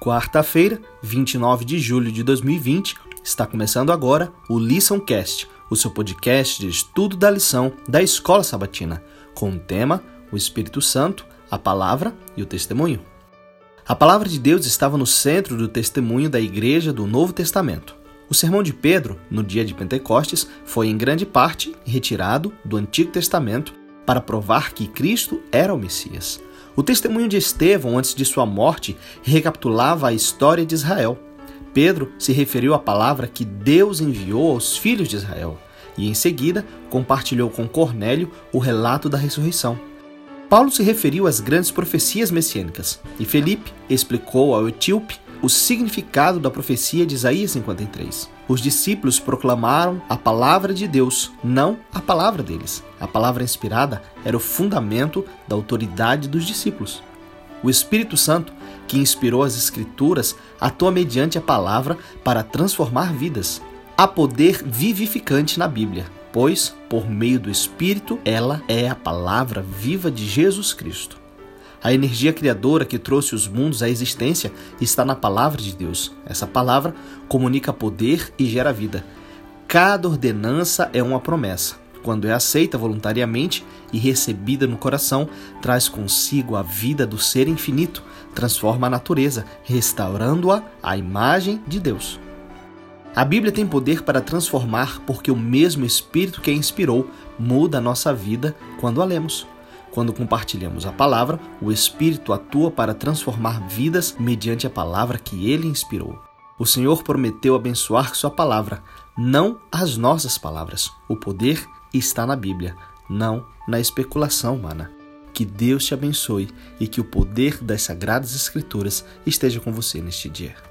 Quarta-feira, 29 de julho de 2020, está começando agora o LiçãoCast, o seu podcast de estudo da lição da Escola Sabatina, com o tema O Espírito Santo, a Palavra e o Testemunho. A palavra de Deus estava no centro do testemunho da Igreja do Novo Testamento. O sermão de Pedro, no dia de Pentecostes, foi em grande parte retirado do Antigo Testamento para provar que Cristo era o Messias. O testemunho de Estevão antes de sua morte recapitulava a história de Israel. Pedro se referiu à palavra que Deus enviou aos filhos de Israel e, em seguida, compartilhou com Cornélio o relato da ressurreição. Paulo se referiu às grandes profecias messiânicas e Felipe explicou ao etíope o significado da profecia de Isaías 53. Os discípulos proclamaram a palavra de Deus, não a palavra deles. A palavra inspirada era o fundamento da autoridade dos discípulos. O Espírito Santo, que inspirou as Escrituras, atua mediante a palavra para transformar vidas. Há poder vivificante na Bíblia, pois, por meio do Espírito, ela é a palavra viva de Jesus Cristo. A energia criadora que trouxe os mundos à existência está na palavra de Deus. Essa palavra comunica poder e gera vida. Cada ordenança é uma promessa. Quando é aceita voluntariamente e recebida no coração, traz consigo a vida do ser infinito, transforma a natureza, restaurando-a à imagem de Deus. A Bíblia tem poder para transformar porque o mesmo Espírito que a inspirou muda a nossa vida quando a lemos. Quando compartilhamos a palavra, o Espírito atua para transformar vidas mediante a palavra que ele inspirou. O Senhor prometeu abençoar Sua palavra, não as nossas palavras. O poder está na Bíblia, não na especulação humana. Que Deus te abençoe e que o poder das Sagradas Escrituras esteja com você neste dia.